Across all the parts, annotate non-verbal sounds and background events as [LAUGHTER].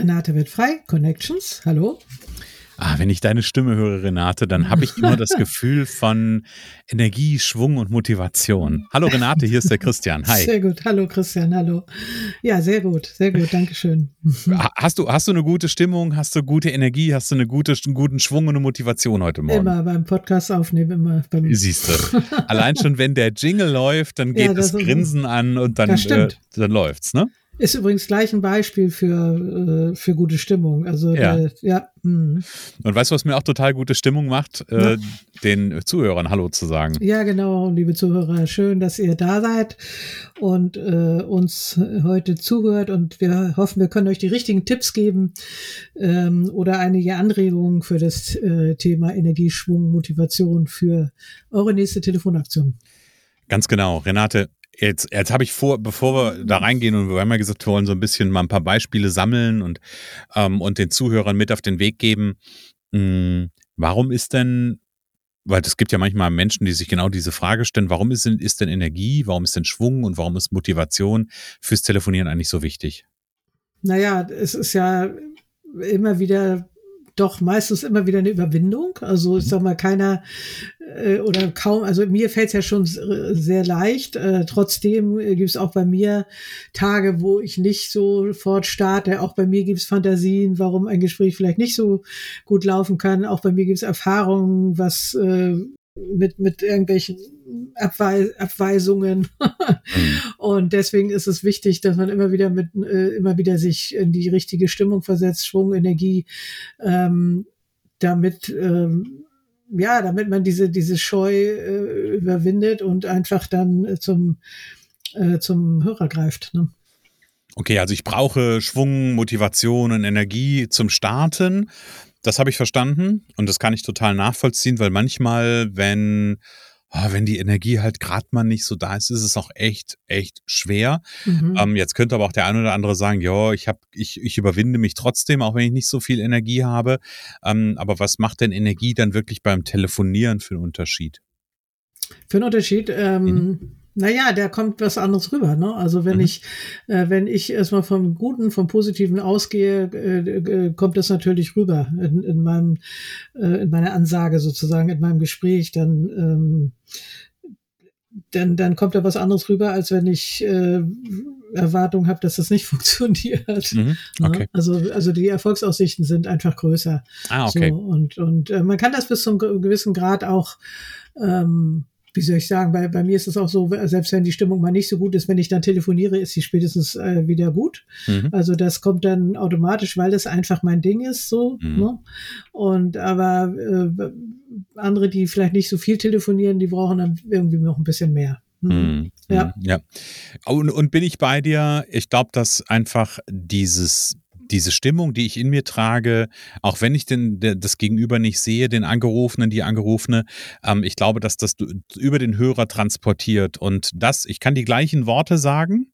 Renate wird frei, Connections, hallo. Ah, wenn ich deine Stimme höre, Renate, dann habe ich immer das [LAUGHS] Gefühl von Energie, Schwung und Motivation. Hallo Renate, hier ist der Christian. Hi. Sehr gut. Hallo Christian, hallo. Ja, sehr gut, sehr gut, Dankeschön. [LAUGHS] Hast du, hast du eine gute Stimmung, hast du gute Energie, hast du eine gute, einen guten Schwung und eine Motivation heute Morgen? Immer beim Podcast aufnehmen, immer. Beim Siehst du. [LAUGHS] Allein schon, wenn der Jingle läuft, dann geht ja, das, das Grinsen an und dann, äh, dann läuft's, ne? Ist übrigens gleich ein Beispiel für, äh, für gute Stimmung. Also, ja. Der, ja mh. Und weißt du, was mir auch total gute Stimmung macht? Äh, den Zuhörern Hallo zu sagen. Ja, genau, liebe Zuhörer. Schön, dass ihr da seid und äh, uns heute zuhört. Und wir hoffen, wir können euch die richtigen Tipps geben ähm, oder einige Anregungen für das äh, Thema Energieschwung, Motivation für eure nächste Telefonaktion. Ganz genau. Renate, Jetzt, jetzt habe ich vor, bevor wir da reingehen und wir haben ja gesagt, wir wollen so ein bisschen mal ein paar Beispiele sammeln und, ähm, und den Zuhörern mit auf den Weg geben. Hm, warum ist denn, weil es gibt ja manchmal Menschen, die sich genau diese Frage stellen, warum ist denn, ist denn Energie, warum ist denn Schwung und warum ist Motivation fürs Telefonieren eigentlich so wichtig? Naja, es ist ja immer wieder doch meistens immer wieder eine Überwindung. Also ich sag mal, keiner oder kaum, also mir fällt es ja schon sehr leicht. Äh, trotzdem gibt es auch bei mir Tage, wo ich nicht sofort starte. Auch bei mir gibt es Fantasien, warum ein Gespräch vielleicht nicht so gut laufen kann. Auch bei mir gibt es Erfahrungen, was äh, mit, mit irgendwelchen Abweis Abweisungen. mhm. [LAUGHS] Und deswegen ist es wichtig, dass man immer wieder mit, äh, immer wieder sich in die richtige Stimmung versetzt, Schwung, Energie, ähm, damit, ähm, ja, damit man diese, diese Scheu äh, überwindet und einfach dann äh, zum, äh, zum Hörer greift. Ne? Okay, also ich brauche Schwung, Motivation und Energie zum Starten. Das habe ich verstanden und das kann ich total nachvollziehen, weil manchmal, wenn wenn die Energie halt gerade mal nicht so da ist, ist es auch echt, echt schwer. Mhm. Ähm, jetzt könnte aber auch der eine oder andere sagen, ja, ich habe, ich, ich überwinde mich trotzdem, auch wenn ich nicht so viel Energie habe. Ähm, aber was macht denn Energie dann wirklich beim Telefonieren für einen Unterschied? Für einen Unterschied, ähm, mhm. Naja, da kommt was anderes rüber. Ne? Also wenn mhm. ich, äh, wenn ich erstmal vom Guten, vom Positiven ausgehe, äh, äh, kommt das natürlich rüber in, in meinem, äh, in meiner Ansage sozusagen, in meinem Gespräch. Dann, ähm, dann, dann kommt da was anderes rüber, als wenn ich äh, Erwartung habe, dass das nicht [LAUGHS] funktioniert. Mhm. Ne? Okay. Also, also die Erfolgsaussichten sind einfach größer. Ah, okay. So, und und äh, man kann das bis zum gewissen Grad auch ähm, wie soll ich sagen, bei, bei mir ist es auch so, selbst wenn die Stimmung mal nicht so gut ist, wenn ich dann telefoniere, ist sie spätestens äh, wieder gut. Mhm. Also das kommt dann automatisch, weil das einfach mein Ding ist, so. Mhm. Ne? Und aber äh, andere, die vielleicht nicht so viel telefonieren, die brauchen dann irgendwie noch ein bisschen mehr. Mhm. mhm. Ja. ja. Und, und bin ich bei dir? Ich glaube, dass einfach dieses diese Stimmung, die ich in mir trage, auch wenn ich den, das Gegenüber nicht sehe, den Angerufenen, die Angerufene, ähm, ich glaube, dass das über den Hörer transportiert. Und das, ich kann die gleichen Worte sagen,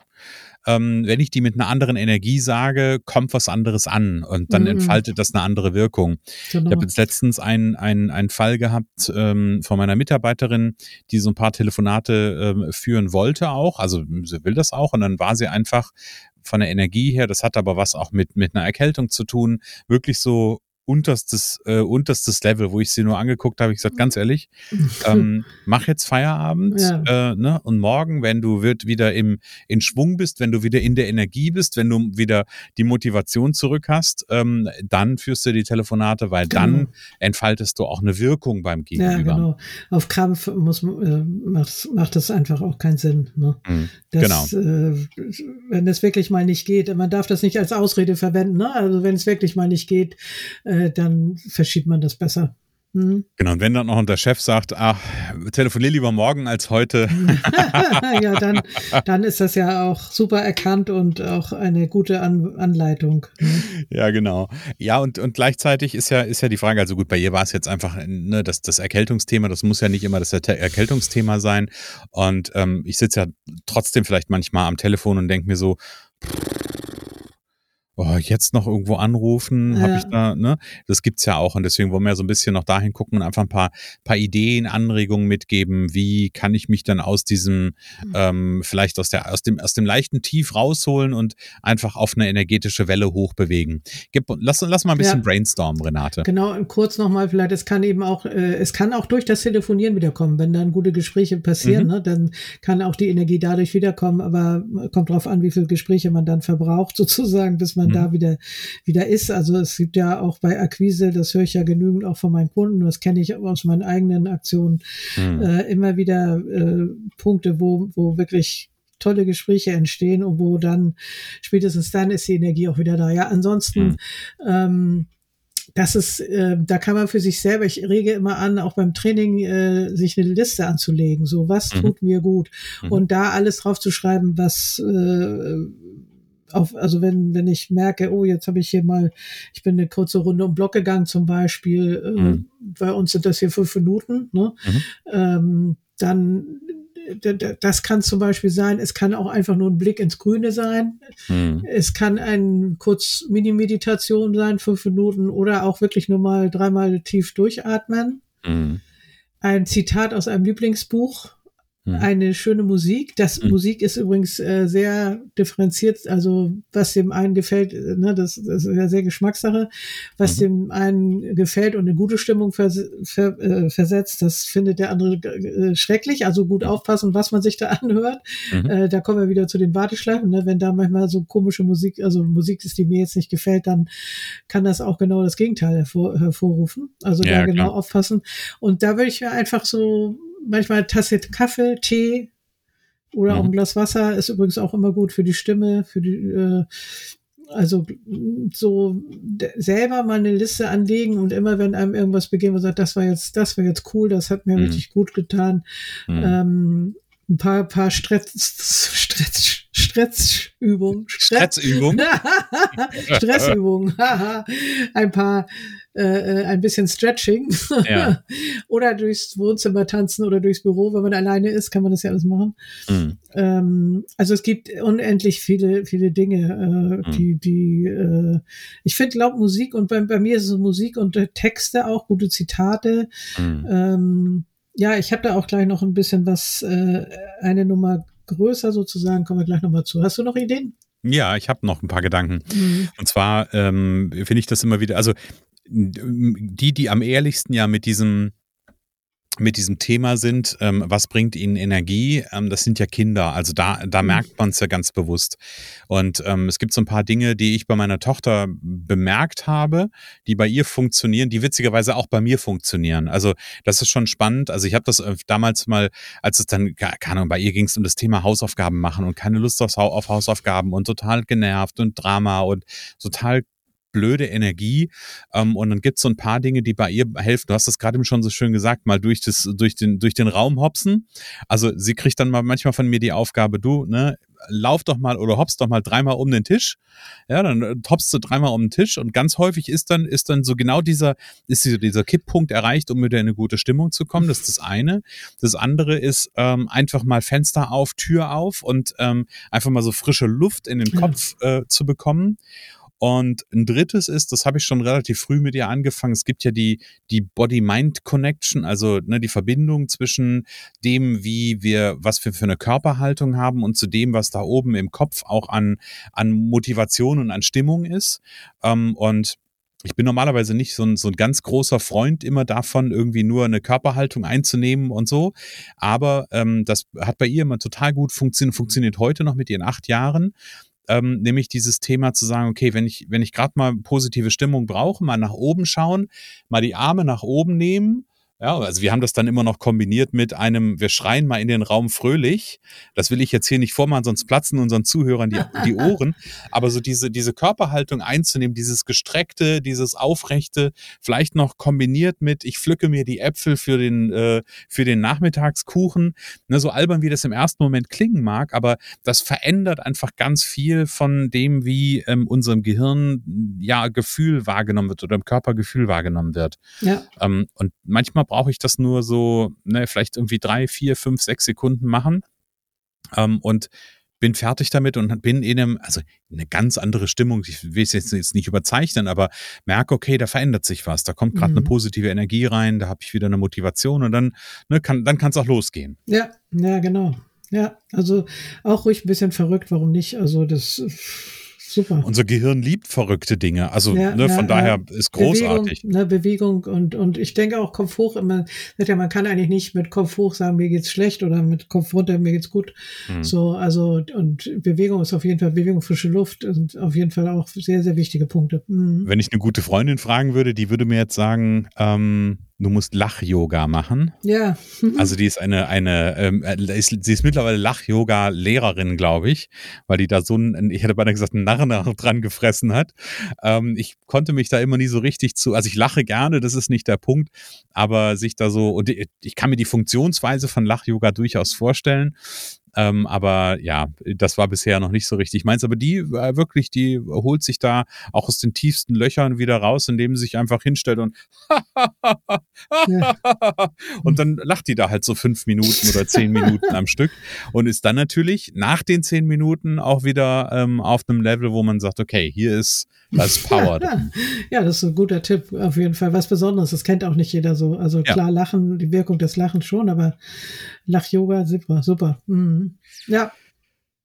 ähm, wenn ich die mit einer anderen Energie sage, kommt was anderes an und dann mhm. entfaltet das eine andere Wirkung. Genau. Ich habe jetzt letztens einen, einen, einen Fall gehabt ähm, von meiner Mitarbeiterin, die so ein paar Telefonate ähm, führen wollte auch, also sie will das auch und dann war sie einfach von der Energie her, das hat aber was auch mit, mit einer Erkältung zu tun, wirklich so unterstes, äh, unterstes Level, wo ich sie nur angeguckt habe. Ich gesagt, ganz ehrlich, [LAUGHS] ähm, mach jetzt Feierabend ja. äh, ne? und morgen, wenn du wird wieder im, in Schwung bist, wenn du wieder in der Energie bist, wenn du wieder die Motivation zurück hast, ähm, dann führst du die Telefonate, weil genau. dann entfaltest du auch eine Wirkung beim Gegenüber. Ja, genau. Auf Krampf muss, äh, macht, macht das einfach auch keinen Sinn. Ne? Mhm, das, genau. Äh, wenn es wirklich mal nicht geht, man darf das nicht als Ausrede verwenden. Ne? Also wenn es wirklich mal nicht geht, äh, dann verschiebt man das besser. Mhm. [LAUGHS] Genau, und wenn dann noch der Chef sagt, ach, telefonier lieber morgen als heute. [LAUGHS] ja, dann, [LAUGHS] dann ist das ja auch super erkannt und auch eine gute An Anleitung. Ne? Ja, genau. Ja, und, und gleichzeitig ist ja, ist ja die Frage, also gut, bei ihr war es jetzt einfach ne, das, das Erkältungsthema, das muss ja nicht immer das Erkältungsthema sein. Und ähm, ich sitze ja trotzdem vielleicht manchmal am Telefon und denke mir so, oh, jetzt noch irgendwo anrufen, ja. habe ich da, ne? Das gibt's ja auch und deswegen wollen wir ja so ein bisschen noch dahin gucken und einfach ein paar, paar Ideen, Anregungen mitgeben, wie kann ich mich dann aus diesem, mhm. ähm, vielleicht aus der, aus dem, aus dem leichten Tief rausholen und einfach auf eine energetische Welle hochbewegen. Gib, lass, lass mal ein bisschen ja. brainstormen, Renate. Genau, und kurz nochmal vielleicht, es kann eben auch, äh, es kann auch durch das Telefonieren wiederkommen, wenn dann gute Gespräche passieren, mhm. ne, dann kann auch die Energie dadurch wiederkommen, aber kommt drauf an, wie viele Gespräche man dann verbraucht, [LAUGHS] sozusagen, bis man man mhm. da wieder, wieder ist. Also es gibt ja auch bei Akquise, das höre ich ja genügend auch von meinen Kunden, das kenne ich aus meinen eigenen Aktionen, mhm. äh, immer wieder äh, Punkte, wo, wo wirklich tolle Gespräche entstehen und wo dann spätestens dann ist die Energie auch wieder da. Ja, ansonsten mhm. ähm, das ist, äh, da kann man für sich selber, ich rege immer an, auch beim Training äh, sich eine Liste anzulegen. So, was mhm. tut mir gut? Mhm. Und da alles drauf zu schreiben, was, äh, auf, also wenn, wenn ich merke, oh, jetzt habe ich hier mal, ich bin eine kurze Runde um Block gegangen zum Beispiel, äh, mhm. bei uns sind das hier fünf Minuten, ne? Mhm. Ähm, dann das kann zum Beispiel sein, es kann auch einfach nur ein Blick ins Grüne sein. Mhm. Es kann ein kurz Mini-Meditation sein, fünf Minuten, oder auch wirklich nur mal dreimal tief durchatmen. Mhm. Ein Zitat aus einem Lieblingsbuch. Eine schöne Musik. Das mhm. Musik ist übrigens äh, sehr differenziert, also was dem einen gefällt, äh, ne, das, das ist ja sehr Geschmackssache. Was mhm. dem einen gefällt und eine gute Stimmung vers ver äh, versetzt, das findet der andere äh, schrecklich. Also gut aufpassen, was man sich da [LAUGHS] anhört. Mhm. Äh, da kommen wir wieder zu den Warteschleifen. Ne? Wenn da manchmal so komische Musik, also Musik ist, die mir jetzt nicht gefällt, dann kann das auch genau das Gegenteil hervor, hervorrufen. Also ja, da genau klar. aufpassen. Und da würde ich mir einfach so manchmal Tasse Kaffee, Tee oder mhm. auch ein Glas Wasser ist übrigens auch immer gut für die Stimme, für die, äh, also so selber mal eine Liste anlegen und immer wenn einem irgendwas beginnt, man sagt, das war jetzt, das war jetzt cool, das hat mir mhm. richtig gut getan. Mhm. Ähm, ein paar, paar Stretz, [LAUGHS] Stretz, Stretzübungen. Stretzübungen. Stressübungen. [LAUGHS] [LAUGHS] ein paar, äh, ein bisschen Stretching. Ja. [LAUGHS] oder durchs Wohnzimmer tanzen oder durchs Büro. Wenn man alleine ist, kann man das ja alles machen. Mhm. Ähm, also es gibt unendlich viele, viele Dinge, äh, mhm. die, die, äh, ich finde, glaub Musik und bei, bei mir ist es Musik und Texte auch, gute Zitate. Mhm. Ähm, ja, ich habe da auch gleich noch ein bisschen was, äh, eine Nummer größer sozusagen, kommen wir gleich nochmal zu. Hast du noch Ideen? Ja, ich habe noch ein paar Gedanken. Mhm. Und zwar ähm, finde ich das immer wieder, also die, die am ehrlichsten ja mit diesem mit diesem Thema sind, ähm, was bringt ihnen Energie, ähm, das sind ja Kinder. Also da, da mhm. merkt man es ja ganz bewusst. Und ähm, es gibt so ein paar Dinge, die ich bei meiner Tochter bemerkt habe, die bei ihr funktionieren, die witzigerweise auch bei mir funktionieren. Also das ist schon spannend. Also ich habe das äh, damals mal, als es dann, keine Ahnung, bei ihr ging es um das Thema Hausaufgaben machen und keine Lust auf, auf Hausaufgaben und total genervt und Drama und total blöde Energie. Ähm, und dann gibt es so ein paar Dinge, die bei ihr helfen. Du hast das gerade schon so schön gesagt, mal durch, das, durch, den, durch den Raum hopsen. Also sie kriegt dann mal manchmal von mir die Aufgabe, du, ne, lauf doch mal oder hoppst doch mal dreimal um den Tisch. Ja, dann äh, hoppst du dreimal um den Tisch und ganz häufig ist dann, ist dann so genau dieser, ist dieser Kipppunkt erreicht, um wieder in eine gute Stimmung zu kommen. Das ist das eine. Das andere ist ähm, einfach mal Fenster auf, Tür auf und ähm, einfach mal so frische Luft in den Kopf äh, zu bekommen. Und ein drittes ist, das habe ich schon relativ früh mit ihr angefangen, es gibt ja die, die Body-Mind-Connection, also ne, die Verbindung zwischen dem, wie wir, was wir für eine Körperhaltung haben und zu dem, was da oben im Kopf auch an, an Motivation und an Stimmung ist. Ähm, und ich bin normalerweise nicht so ein, so ein ganz großer Freund immer davon, irgendwie nur eine Körperhaltung einzunehmen und so. Aber ähm, das hat bei ihr immer total gut funktioniert, funktioniert heute noch mit ihren acht Jahren. Ähm, nämlich dieses Thema zu sagen, okay, wenn ich, wenn ich gerade mal positive Stimmung brauche, mal nach oben schauen, mal die Arme nach oben nehmen ja, also wir haben das dann immer noch kombiniert mit einem, wir schreien mal in den Raum fröhlich. Das will ich jetzt hier nicht vormachen, sonst platzen unseren Zuhörern die, die [LAUGHS] Ohren. Aber so diese, diese Körperhaltung einzunehmen, dieses gestreckte, dieses aufrechte, vielleicht noch kombiniert mit, ich pflücke mir die Äpfel für den, äh, für den Nachmittagskuchen. Ne, so albern, wie das im ersten Moment klingen mag, aber das verändert einfach ganz viel von dem, wie ähm, unserem Gehirn ja Gefühl wahrgenommen wird oder im Körper Gefühl wahrgenommen wird. Ja. Ähm, und manchmal brauche ich das nur so, ne, vielleicht irgendwie drei, vier, fünf, sechs Sekunden machen. Ähm, und bin fertig damit und bin in einem, also eine ganz andere Stimmung. Ich will es jetzt, jetzt nicht überzeichnen, aber merke, okay, da verändert sich was. Da kommt gerade mhm. eine positive Energie rein, da habe ich wieder eine Motivation und dann, ne, kann, dann kann es auch losgehen. Ja, ja, genau. Ja, also auch ruhig ein bisschen verrückt, warum nicht? Also das Super. Unser Gehirn liebt verrückte Dinge. Also ja, ne, von ja, daher ja. ist großartig. Bewegung, ne, Bewegung und, und ich denke auch Kopf hoch immer, ja, man kann eigentlich nicht mit Kopf hoch sagen, mir geht's schlecht oder mit Kopf runter, mir geht's gut. Hm. So, also und Bewegung ist auf jeden Fall, Bewegung, frische Luft sind auf jeden Fall auch sehr, sehr wichtige Punkte. Mhm. Wenn ich eine gute Freundin fragen würde, die würde mir jetzt sagen, ähm, du musst Lach-Yoga machen. Ja. [LAUGHS] also die ist eine, eine, ähm, äh, ist, sie ist mittlerweile Lach-Yoga-Lehrerin, glaube ich, weil die da so ein, ich hätte beinahe gesagt, einen Narren dran gefressen hat. Ähm, ich konnte mich da immer nie so richtig zu, also ich lache gerne, das ist nicht der Punkt, aber sich da so, und ich kann mir die Funktionsweise von Lach-Yoga durchaus vorstellen. Ähm, aber ja, das war bisher noch nicht so richtig meins. Aber die äh, wirklich, die holt sich da auch aus den tiefsten Löchern wieder raus, indem sie sich einfach hinstellt und [LAUGHS] [LAUGHS] und dann lacht die da halt so fünf Minuten oder zehn Minuten am Stück und ist dann natürlich nach den zehn Minuten auch wieder ähm, auf einem Level, wo man sagt, okay, hier ist das [LAUGHS] Power. ja, das ist ein guter Tipp, auf jeden Fall. Was Besonderes, das kennt auch nicht jeder so. Also klar, ja. Lachen, die Wirkung des Lachens schon, aber Lach-Yoga, super, super. Mhm. Ja,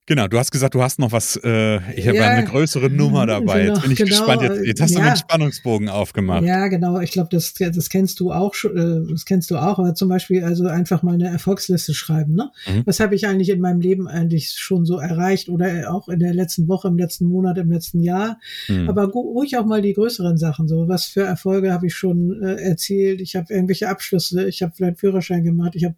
Genau, du hast gesagt, du hast noch was, äh, ich habe ja, eine größere Nummer dabei. Genau, jetzt bin ich genau, gespannt. Jetzt, jetzt hast ja. du einen Spannungsbogen aufgemacht. Ja, genau. Ich glaube, das, das kennst du auch schon, äh, das kennst du auch, aber zum Beispiel also einfach mal eine Erfolgsliste schreiben. Ne? Mhm. Was habe ich eigentlich in meinem Leben eigentlich schon so erreicht oder auch in der letzten Woche, im letzten Monat, im letzten Jahr. Mhm. Aber ruhig auch mal die größeren Sachen. So, was für Erfolge habe ich schon äh, erzielt? Ich habe irgendwelche Abschlüsse, ich habe vielleicht Führerschein gemacht, ich habe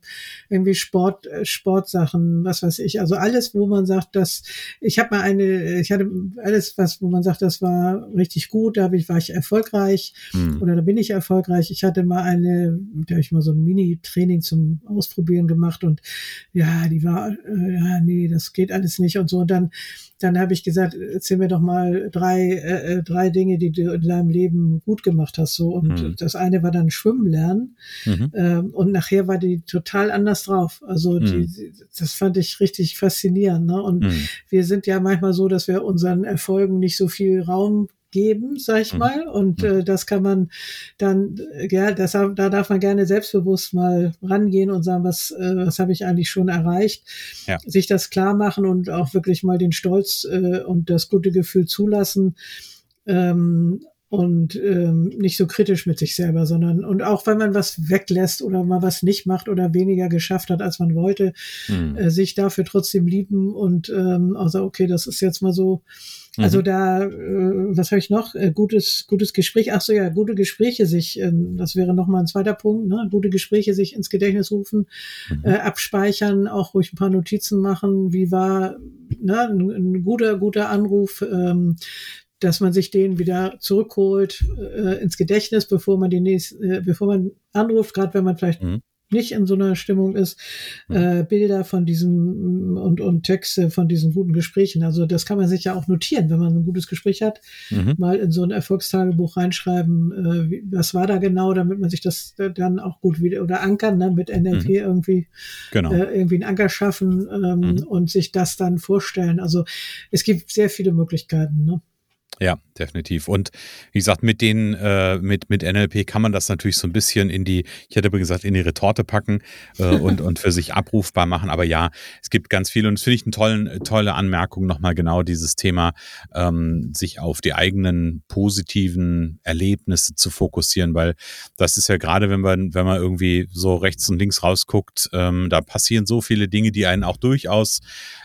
irgendwie Sport, äh, Sportsachen, was weiß ich. Also alles, wo man sagt, sagt, dass ich habe mal eine, ich hatte alles, was, wo man sagt, das war richtig gut, da ich, war ich erfolgreich mhm. oder da bin ich erfolgreich. Ich hatte mal eine, da habe ich mal so ein Mini-Training zum Ausprobieren gemacht und ja, die war, äh, ja, nee, das geht alles nicht und so. Und dann dann habe ich gesagt, erzähl mir doch mal drei, äh, äh, drei Dinge, die du in deinem Leben gut gemacht hast. So. Und mhm. das eine war dann Schwimmen lernen. Mhm. Ähm, und nachher war die total anders drauf. Also die, das fand ich richtig faszinierend. Ne? Und mhm. wir sind ja manchmal so, dass wir unseren Erfolgen nicht so viel Raum geben, sag ich mhm. mal. Und mhm. äh, das kann man dann, ja, das, da darf man gerne selbstbewusst mal rangehen und sagen, was, äh, was habe ich eigentlich schon erreicht. Ja. Sich das klar machen und auch wirklich mal den Stolz äh, und das gute Gefühl zulassen. Ähm, und ähm, nicht so kritisch mit sich selber, sondern und auch wenn man was weglässt oder mal was nicht macht oder weniger geschafft hat, als man wollte, mhm. äh, sich dafür trotzdem lieben und ähm, also okay, das ist jetzt mal so, also mhm. da, äh, was habe ich noch? Äh, gutes, gutes Gespräch. Ach so ja, gute Gespräche sich. Äh, das wäre noch mal ein zweiter Punkt. Ne? Gute Gespräche sich ins Gedächtnis rufen, mhm. äh, abspeichern, auch ruhig ein paar Notizen machen. Wie war ne, ein, ein guter, guter Anruf? Ähm, dass man sich den wieder zurückholt äh, ins Gedächtnis, bevor man die nächste, äh, bevor man anruft, gerade wenn man vielleicht mhm nicht in so einer Stimmung ist, mhm. äh, Bilder von diesen und, und Texte von diesen guten Gesprächen. Also das kann man sich ja auch notieren, wenn man ein gutes Gespräch hat, mhm. mal in so ein Erfolgstagebuch reinschreiben, äh, wie, was war da genau, damit man sich das dann auch gut wieder oder ankern, ne, mit NLP mhm. irgendwie genau. äh, irgendwie einen Anker schaffen ähm, mhm. und sich das dann vorstellen. Also es gibt sehr viele Möglichkeiten. Ne? Ja, definitiv. Und wie gesagt, mit den, äh, mit, mit NLP kann man das natürlich so ein bisschen in die, ich hätte aber gesagt, in die Retorte packen äh, [LAUGHS] und, und für sich abrufbar machen. Aber ja, es gibt ganz viele und das finde ich eine tollen, tolle Anmerkung nochmal genau dieses Thema, ähm, sich auf die eigenen positiven Erlebnisse zu fokussieren, weil das ist ja gerade, wenn man, wenn man irgendwie so rechts und links rausguckt, ähm, da passieren so viele Dinge, die einen auch durchaus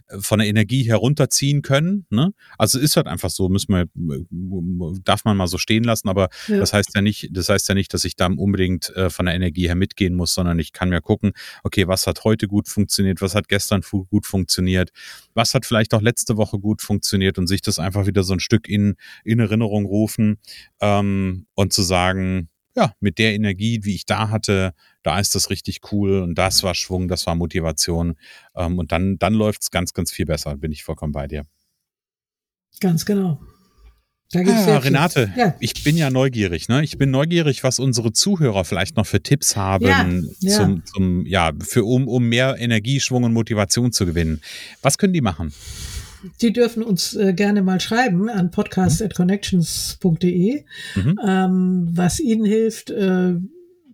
äh, von der Energie herunterziehen können. Ne? Also ist halt einfach so, müssen wir darf man mal so stehen lassen, aber ja. das heißt ja nicht, das heißt ja nicht, dass ich da unbedingt äh, von der Energie her mitgehen muss, sondern ich kann mir gucken, okay, was hat heute gut funktioniert, was hat gestern gut funktioniert, was hat vielleicht auch letzte Woche gut funktioniert und sich das einfach wieder so ein Stück in, in Erinnerung rufen ähm, und zu sagen, ja, mit der Energie, wie ich da hatte, da ist das richtig cool und das war Schwung, das war Motivation. Ähm, und dann, dann läuft es ganz, ganz viel besser, bin ich vollkommen bei dir. Ganz genau. Ah, Renate, ja. ich bin ja neugierig. Ne? Ich bin neugierig, was unsere Zuhörer vielleicht noch für Tipps haben, ja, ja. Zum, zum, ja, für, um, um mehr Energieschwung und Motivation zu gewinnen. Was können die machen? Die dürfen uns äh, gerne mal schreiben an podcast.connections.de, mhm. ähm, was ihnen hilft, äh,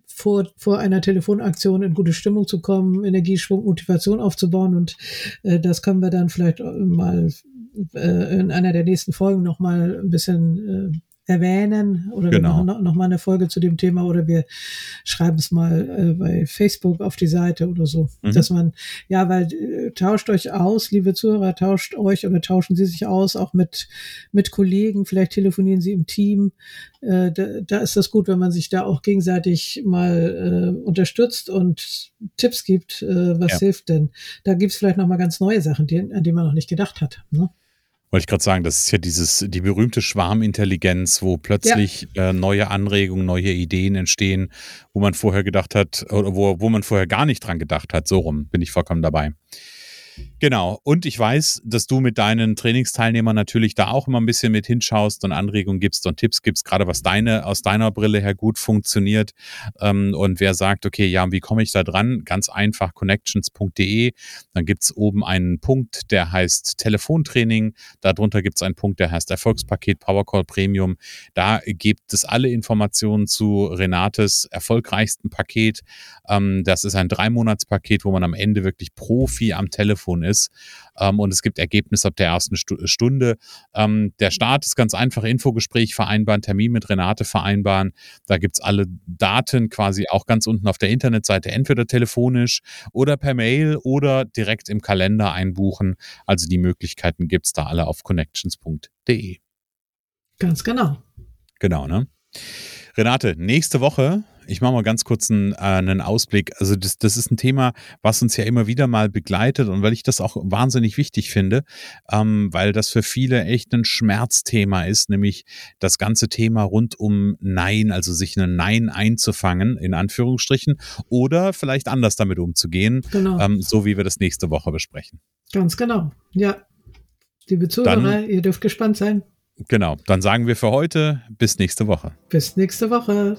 vor, vor einer Telefonaktion in gute Stimmung zu kommen, Energieschwung, Motivation aufzubauen. Und äh, das können wir dann vielleicht mal äh, in einer der nächsten Folgen noch mal ein bisschen äh, erwähnen oder genau. machen noch, mal eine Folge zu dem Thema oder wir schreiben es mal äh, bei Facebook auf die Seite oder so, mhm. dass man ja, weil äh, tauscht euch aus, liebe Zuhörer, tauscht euch oder tauschen Sie sich aus, auch mit mit Kollegen, vielleicht telefonieren Sie im Team. Äh, da, da ist das gut, wenn man sich da auch gegenseitig mal äh, unterstützt und Tipps gibt, äh, was ja. hilft denn. Da gibt's vielleicht noch mal ganz neue Sachen, die, an die man noch nicht gedacht hat. Ne? Wollte ich gerade sagen, das ist ja dieses, die berühmte Schwarmintelligenz, wo plötzlich ja. äh, neue Anregungen, neue Ideen entstehen, wo man vorher gedacht hat, oder wo, wo man vorher gar nicht dran gedacht hat. So rum bin ich vollkommen dabei. Genau. Und ich weiß, dass du mit deinen Trainingsteilnehmern natürlich da auch immer ein bisschen mit hinschaust und Anregungen gibst und Tipps gibst, gerade was deine, aus deiner Brille her gut funktioniert. Ähm, und wer sagt, okay, ja, wie komme ich da dran? Ganz einfach connections.de. Dann gibt's oben einen Punkt, der heißt Telefontraining. Darunter gibt's einen Punkt, der heißt Erfolgspaket Powercall Premium. Da gibt es alle Informationen zu Renates erfolgreichsten Paket. Ähm, das ist ein Dreimonatspaket, wo man am Ende wirklich Profi am Telefon ist. Ähm, und es gibt Ergebnisse ab der ersten Stu Stunde. Ähm, der Start ist ganz einfach, Infogespräch vereinbaren, Termin mit Renate vereinbaren. Da gibt's alle Daten quasi auch ganz unten auf der Internetseite, entweder telefonisch oder per Mail oder direkt im Kalender einbuchen. Also die Möglichkeiten gibt's da alle auf connections.de. Ganz genau. Genau, ne? Renate, nächste Woche ich mache mal ganz kurz einen, äh, einen Ausblick. Also das, das ist ein Thema, was uns ja immer wieder mal begleitet und weil ich das auch wahnsinnig wichtig finde, ähm, weil das für viele echt ein Schmerzthema ist, nämlich das ganze Thema rund um Nein, also sich ein Nein einzufangen, in Anführungsstrichen, oder vielleicht anders damit umzugehen, genau. ähm, so wie wir das nächste Woche besprechen. Ganz genau, ja. Liebe Zuhörer, Dann, ihr dürft gespannt sein. Genau, dann sagen wir für heute bis nächste Woche. Bis nächste Woche.